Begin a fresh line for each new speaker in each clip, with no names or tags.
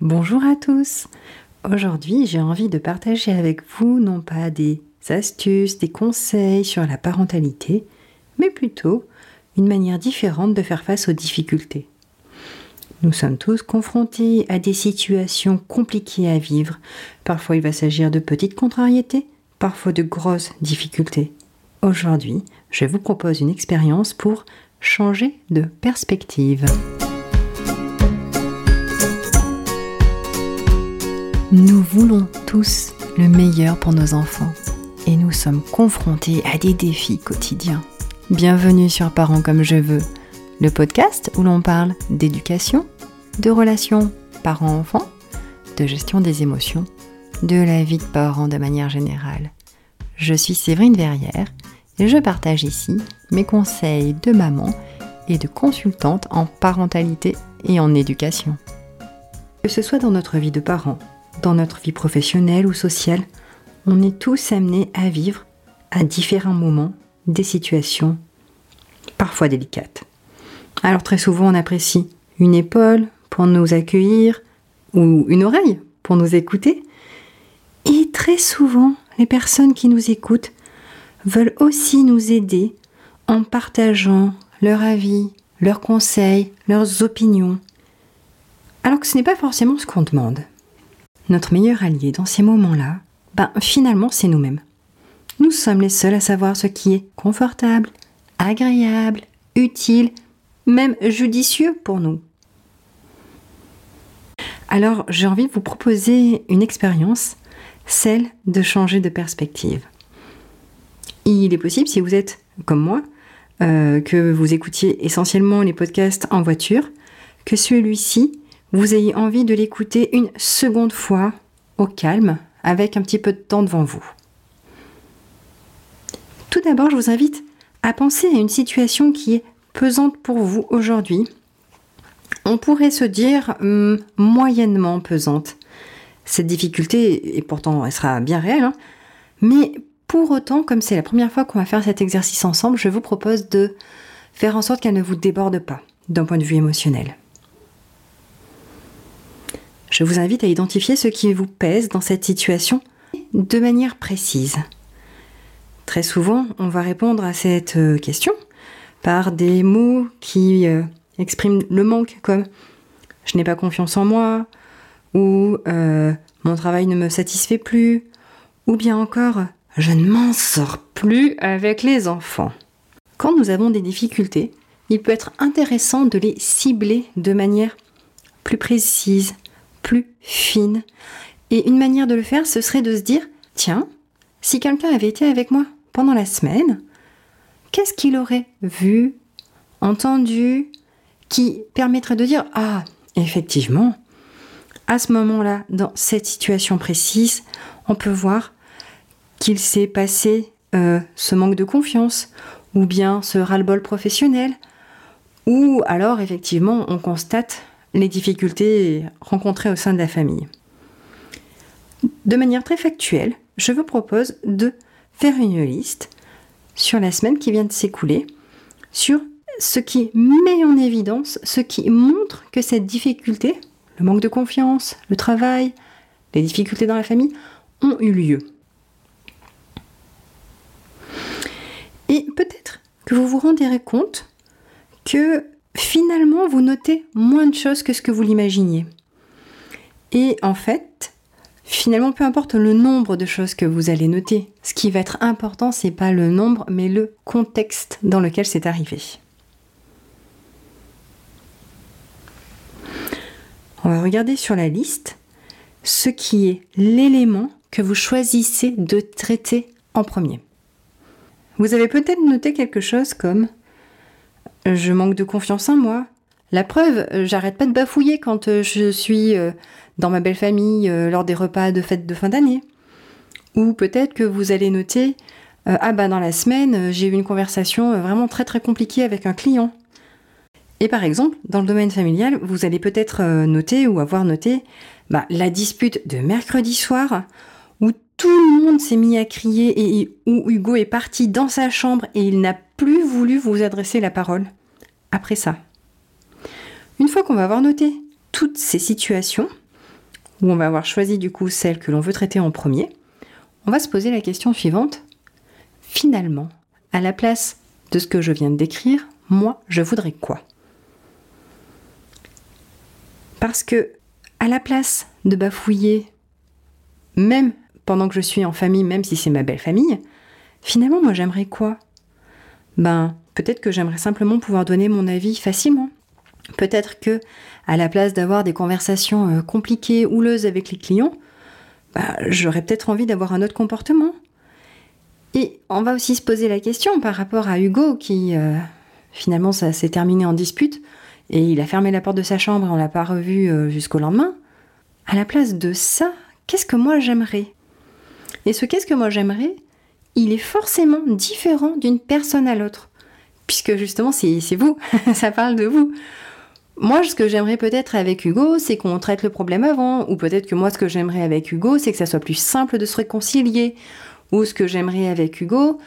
Bonjour à tous. Aujourd'hui, j'ai envie de partager avec vous non pas des astuces, des conseils sur la parentalité, mais plutôt une manière différente de faire face aux difficultés. Nous sommes tous confrontés à des situations compliquées à vivre. Parfois il va s'agir de petites contrariétés, parfois de grosses difficultés. Aujourd'hui, je vous propose une expérience pour changer de perspective. Nous voulons tous le meilleur pour nos enfants et nous sommes confrontés à des défis quotidiens. Bienvenue sur Parents comme je veux, le podcast où l'on parle d'éducation, de relations parents-enfants, de gestion des émotions, de la vie de parents de manière générale. Je suis Séverine Verrière et je partage ici mes conseils de maman et de consultante en parentalité et en éducation. Que ce soit dans notre vie de parents, dans notre vie professionnelle ou sociale, on est tous amenés à vivre à différents moments des situations parfois délicates. Alors très souvent on apprécie une épaule pour nous accueillir ou une oreille pour nous écouter. Et très souvent les personnes qui nous écoutent veulent aussi nous aider en partageant leur avis, leurs conseils, leurs opinions. Alors que ce n'est pas forcément ce qu'on demande. Notre meilleur allié dans ces moments-là, ben finalement c'est nous-mêmes. Nous sommes les seuls à savoir ce qui est confortable, agréable, utile, même judicieux pour nous. Alors j'ai envie de vous proposer une expérience, celle de changer de perspective. Il est possible, si vous êtes comme moi, euh, que vous écoutiez essentiellement les podcasts en voiture, que celui-ci, vous ayez envie de l'écouter une seconde fois au calme, avec un petit peu de temps devant vous. Tout d'abord, je vous invite à penser à une situation qui est pesante pour vous aujourd'hui. On pourrait se dire hum, moyennement pesante. Cette difficulté, et pourtant elle sera bien réelle, hein, mais pour autant, comme c'est la première fois qu'on va faire cet exercice ensemble, je vous propose de faire en sorte qu'elle ne vous déborde pas d'un point de vue émotionnel. Je vous invite à identifier ce qui vous pèse dans cette situation de manière précise. Très souvent, on va répondre à cette euh, question par des mots qui euh, expriment le manque comme je n'ai pas confiance en moi ou euh, mon travail ne me satisfait plus ou bien encore je ne m'en sors plus avec les enfants. Quand nous avons des difficultés, il peut être intéressant de les cibler de manière plus précise, plus fine. Et une manière de le faire, ce serait de se dire, tiens, si quelqu'un avait été avec moi pendant la semaine, qu'est-ce qu'il aurait vu, entendu, qui permettrait de dire, ah, effectivement, à ce moment-là, dans cette situation précise, on peut voir qu'il s'est passé euh, ce manque de confiance, ou bien ce ras-le-bol professionnel, ou alors effectivement on constate les difficultés rencontrées au sein de la famille. De manière très factuelle, je vous propose de faire une liste sur la semaine qui vient de s'écouler, sur ce qui met en évidence, ce qui montre que cette difficulté, le manque de confiance, le travail, les difficultés dans la famille, ont eu lieu. Et peut-être que vous vous rendirez compte que finalement vous notez moins de choses que ce que vous l'imaginiez. Et en fait, finalement, peu importe le nombre de choses que vous allez noter, ce qui va être important, c'est pas le nombre, mais le contexte dans lequel c'est arrivé. On va regarder sur la liste ce qui est l'élément que vous choisissez de traiter en premier. Vous avez peut-être noté quelque chose comme je manque de confiance en moi. La preuve, j'arrête pas de bafouiller quand euh, je suis euh, dans ma belle famille euh, lors des repas de fête de fin d'année. Ou peut-être que vous allez noter ah bah dans la semaine, j'ai eu une conversation vraiment très très compliquée avec un client. Et par exemple, dans le domaine familial, vous allez peut-être noter ou avoir noté bah, la dispute de mercredi soir où tout le monde s'est mis à crier et où Hugo est parti dans sa chambre et il n'a plus voulu vous adresser la parole après ça. Une fois qu'on va avoir noté toutes ces situations, où on va avoir choisi du coup celle que l'on veut traiter en premier, on va se poser la question suivante. Finalement, à la place de ce que je viens de décrire, moi, je voudrais quoi? Parce que, à la place de bafouiller, même pendant que je suis en famille, même si c'est ma belle famille, finalement, moi, j'aimerais quoi? Ben, peut-être que j'aimerais simplement pouvoir donner mon avis facilement. Peut-être que, à la place d'avoir des conversations euh, compliquées, houleuses avec les clients, ben, j'aurais peut-être envie d'avoir un autre comportement. Et on va aussi se poser la question par rapport à Hugo qui, euh, finalement, ça s'est terminé en dispute et il a fermé la porte de sa chambre et on l'a pas revu euh, jusqu'au lendemain. À la place de ça, qu'est-ce que moi j'aimerais? Et ce qu'est-ce que moi j'aimerais, il est forcément différent d'une personne à l'autre. Puisque justement, c'est vous, ça parle de vous. Moi, ce que j'aimerais peut-être avec Hugo, c'est qu'on traite le problème avant. Ou peut-être que moi, ce que j'aimerais avec Hugo, c'est que ça soit plus simple de se réconcilier. Ou ce que j'aimerais avec Hugo,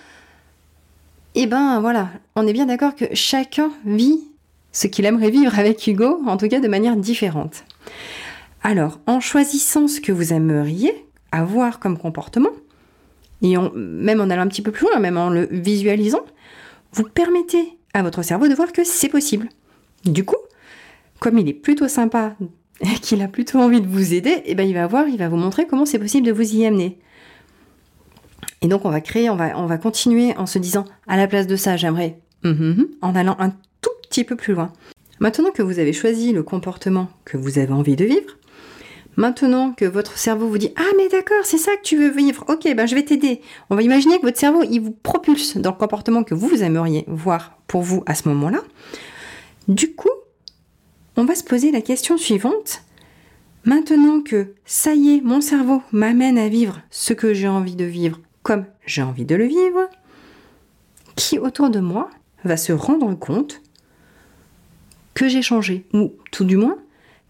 eh ben voilà, on est bien d'accord que chacun vit ce qu'il aimerait vivre avec Hugo, en tout cas de manière différente. Alors, en choisissant ce que vous aimeriez avoir comme comportement, et même en allant un petit peu plus loin, même en le visualisant, vous permettez à votre cerveau de voir que c'est possible. Du coup, comme il est plutôt sympa et qu'il a plutôt envie de vous aider, eh ben il va voir, il va vous montrer comment c'est possible de vous y amener. Et donc on va créer, on va, on va continuer en se disant, à la place de ça, j'aimerais, hum, hum, hum, en allant un tout petit peu plus loin. Maintenant que vous avez choisi le comportement que vous avez envie de vivre, maintenant que votre cerveau vous dit, ah mais d'accord, c'est ça que tu veux vivre, ok, ben je vais t'aider. On va imaginer que votre cerveau, il vous propulse dans le comportement que vous aimeriez voir pour vous à ce moment-là. Du coup, on va se poser la question suivante. Maintenant que ça y est, mon cerveau m'amène à vivre ce que j'ai envie de vivre comme j'ai envie de le vivre, qui autour de moi va se rendre compte que j'ai changé, ou tout du moins,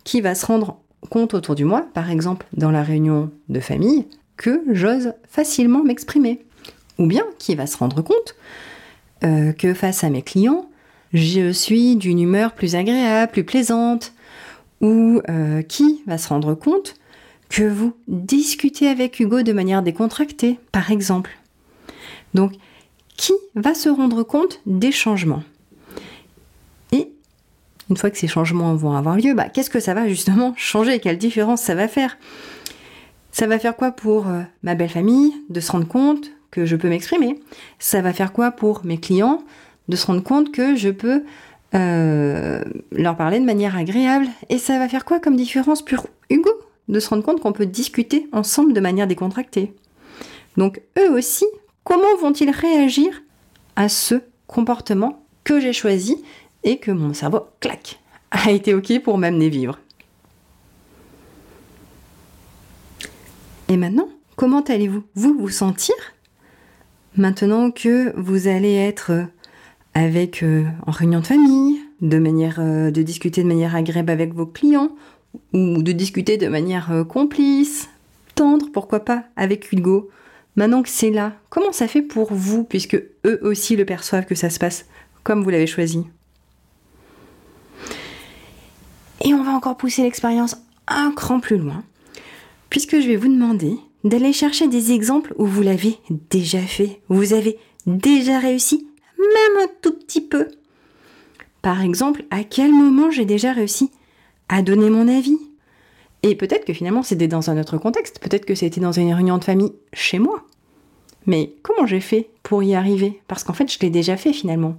qui va se rendre compte autour du moi, par exemple dans la réunion de famille, que j'ose facilement m'exprimer. Ou bien qui va se rendre compte euh, que face à mes clients, je suis d'une humeur plus agréable, plus plaisante, ou euh, qui va se rendre compte que vous discutez avec Hugo de manière décontractée, par exemple. Donc, qui va se rendre compte des changements? Une fois que ces changements vont avoir lieu, bah, qu'est-ce que ça va justement changer? Quelle différence ça va faire? Ça va faire quoi pour euh, ma belle famille de se rendre compte que je peux m'exprimer? Ça va faire quoi pour mes clients de se rendre compte que je peux euh, leur parler de manière agréable? Et ça va faire quoi comme différence pour Hugo de se rendre compte qu'on peut discuter ensemble de manière décontractée? Donc eux aussi, comment vont-ils réagir à ce comportement que j'ai choisi et que mon cerveau, clac, a été OK pour m'amener vivre. Et maintenant, comment allez-vous? Vous vous sentir? Maintenant que vous allez être avec euh, en réunion de famille, de manière euh, de discuter de manière agréable avec vos clients ou de discuter de manière euh, complice, tendre, pourquoi pas, avec Hugo. Maintenant que c'est là, comment ça fait pour vous, puisque eux aussi le perçoivent que ça se passe comme vous l'avez choisi? Et on va encore pousser l'expérience un cran plus loin, puisque je vais vous demander d'aller chercher des exemples où vous l'avez déjà fait, où vous avez déjà réussi, même un tout petit peu. Par exemple, à quel moment j'ai déjà réussi à donner mon avis? Et peut-être que finalement c'était dans un autre contexte, peut-être que c'était dans une réunion de famille chez moi. Mais comment j'ai fait pour y arriver? Parce qu'en fait je l'ai déjà fait finalement.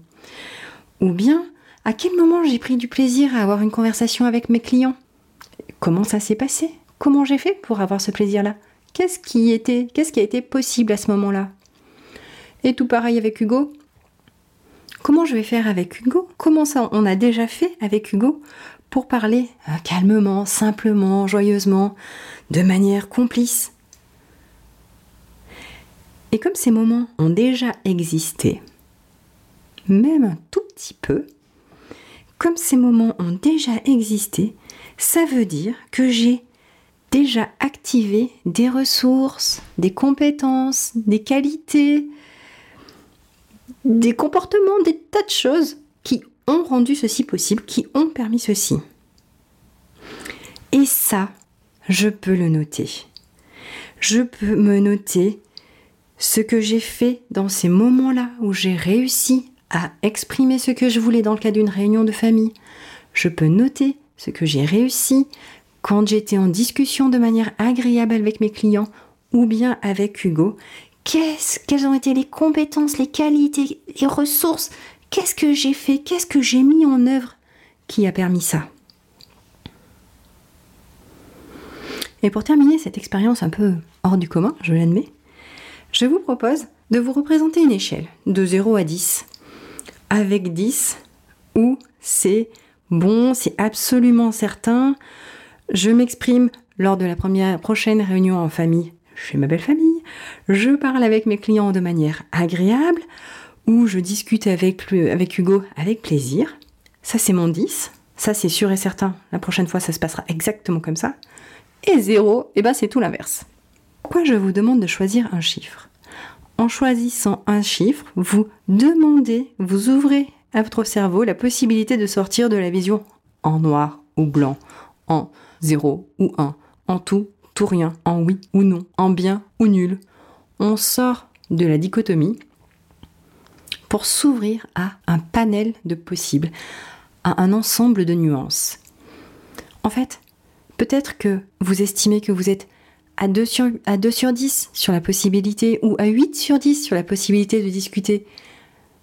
Ou bien, à quel moment j'ai pris du plaisir à avoir une conversation avec mes clients? Comment ça s'est passé? Comment j'ai fait pour avoir ce plaisir-là? Qu'est-ce qui était, qu'est-ce qui a été possible à ce moment-là? Et tout pareil avec Hugo. Comment je vais faire avec Hugo? Comment ça on a déjà fait avec Hugo pour parler euh, calmement, simplement, joyeusement, de manière complice? Et comme ces moments ont déjà existé, même un tout petit peu, comme ces moments ont déjà existé, ça veut dire que j'ai déjà activé des ressources, des compétences, des qualités, des comportements, des tas de choses qui ont rendu ceci possible, qui ont permis ceci. Et ça, je peux le noter. Je peux me noter ce que j'ai fait dans ces moments-là où j'ai réussi à exprimer ce que je voulais dans le cadre d'une réunion de famille. Je peux noter ce que j'ai réussi quand j'étais en discussion de manière agréable avec mes clients ou bien avec Hugo. Quelles ont été les compétences, les qualités, les ressources? Qu'est-ce que j'ai fait? Qu'est-ce que j'ai mis en œuvre qui a permis ça? Et pour terminer cette expérience un peu hors du commun, je l'admets, je vous propose de vous représenter une échelle de 0 à 10. Avec 10, où c'est bon, c'est absolument certain, je m'exprime lors de la prochaine réunion en famille chez ma belle famille, je parle avec mes clients de manière agréable, ou je discute avec, Hugo avec plaisir. Ça c'est mon 10, ça c'est sûr et certain, la prochaine fois ça se passera exactement comme ça. Et 0, et eh ben c'est tout l'inverse. Pourquoi je vous demande de choisir un chiffre? En choisissant un chiffre, vous demandez, vous ouvrez à votre cerveau la possibilité de sortir de la vision en noir ou blanc, en 0 ou 1, en tout, tout rien, en oui ou non, en bien ou nul. On sort de la dichotomie pour s'ouvrir à un panel de possibles, à un ensemble de nuances. En fait, peut-être que vous estimez que vous êtes à 2 sur, à 2 sur 10 sur la possibilité ou à 8 sur 10 sur la possibilité de discuter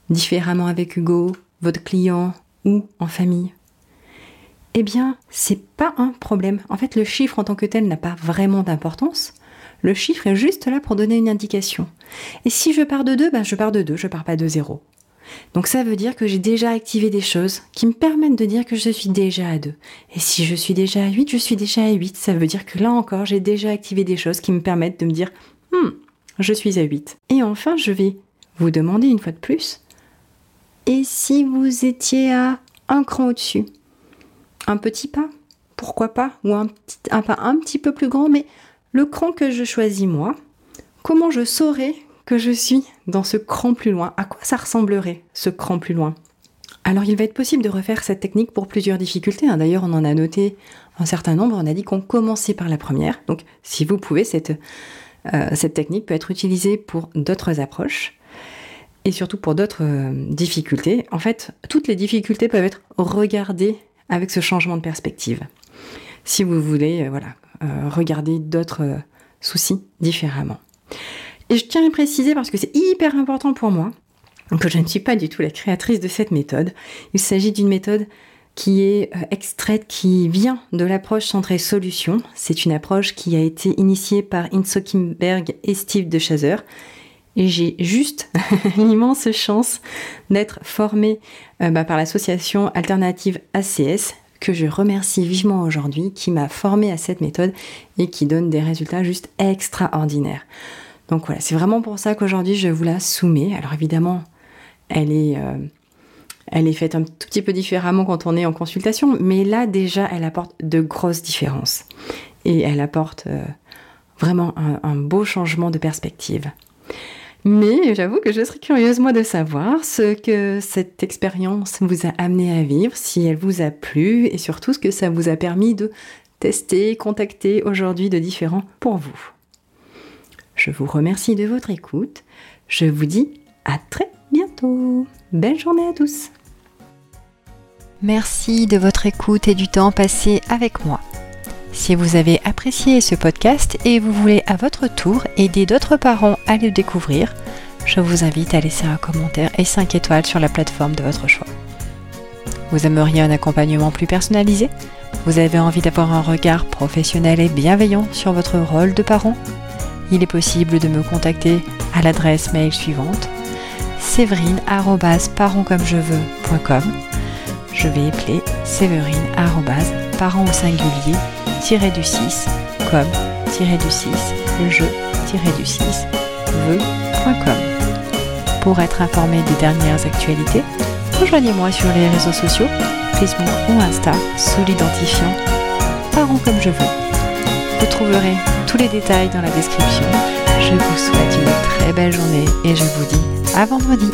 différemment avec Hugo, votre client ou en famille Eh bien, c'est pas un problème. En fait, le chiffre en tant que tel n'a pas vraiment d'importance. Le chiffre est juste là pour donner une indication. Et si je pars de 2, ben je pars de 2, je pars pas de 0. Donc ça veut dire que j'ai déjà activé des choses qui me permettent de dire que je suis déjà à 2. Et si je suis déjà à 8, je suis déjà à 8. Ça veut dire que là encore, j'ai déjà activé des choses qui me permettent de me dire, hmm, je suis à 8. Et enfin, je vais vous demander une fois de plus, et si vous étiez à un cran au-dessus? Un petit pas Pourquoi pas? Ou un, un pas un petit peu plus grand, mais le cran que je choisis moi, comment je saurais je suis dans ce cran plus loin. À quoi ça ressemblerait, ce cran plus loin? Alors il va être possible de refaire cette technique pour plusieurs difficultés. Hein. D'ailleurs, on en a noté un certain nombre. On a dit qu'on commençait par la première. Donc si vous pouvez, cette, euh, technique peut être utilisée pour d'autres approches et surtout pour d'autres euh, difficultés. En fait, toutes les difficultés peuvent être regardées avec ce changement de perspective. Si vous voulez, euh, voilà, regarder d'autres soucis différemment. Et je tiens à préciser parce que c'est hyper important pour moi que je ne suis pas du tout la créatrice de cette méthode. Il s'agit d'une méthode qui est euh, extraite, qui vient de l'approche centrée solution. C'est une approche qui a été initiée par Inso Kimberg et Steve de Chaser. Et j'ai juste l'immense chance d'être formée euh, bah, par l'association alternative ACS, que je remercie vivement aujourd'hui, qui m'a formée à cette méthode et qui donne des résultats juste extraordinaires. Donc voilà, c'est vraiment pour ça qu'aujourd'hui je vous la soumets. Alors évidemment, elle est, euh, elle est faite un tout petit peu différemment quand on est en consultation, mais là déjà, elle apporte de grosses différences. Et elle apporte euh, vraiment un, beau changement de perspective. Mais j'avoue que je serais curieuse moi de savoir ce que cette expérience vous a amené à vivre, si elle vous a plu et surtout ce que ça vous a permis de tester, contacter aujourd'hui de différents pour vous. Je vous remercie de votre écoute. Je vous dis à très bientôt. Belle journée à tous.
Merci de votre écoute et du temps passé avec moi. Si vous avez apprécié ce podcast et vous voulez à votre tour aider d'autres parents à le découvrir, je vous invite à laisser un commentaire et 5 étoiles sur la plateforme de votre choix. Vous aimeriez un accompagnement plus personnalisé? Vous avez envie d'avoir un regard professionnel et bienveillant sur votre rôle de parent? Il est possible de me contacter à l'adresse mail suivante séverine@parentscommejeveux.com. Je vais épeler séverine parent au singulier du 6 comme du 6 jeu du 6 veux.com. Pour être informé des dernières actualités, rejoignez-moi sur les réseaux sociaux, Facebook ou Insta sous l'identifiant Parents comme je veux. Vous trouverez tous les détails dans la description. Je vous souhaite une très belle journée et je vous dis à vendredi.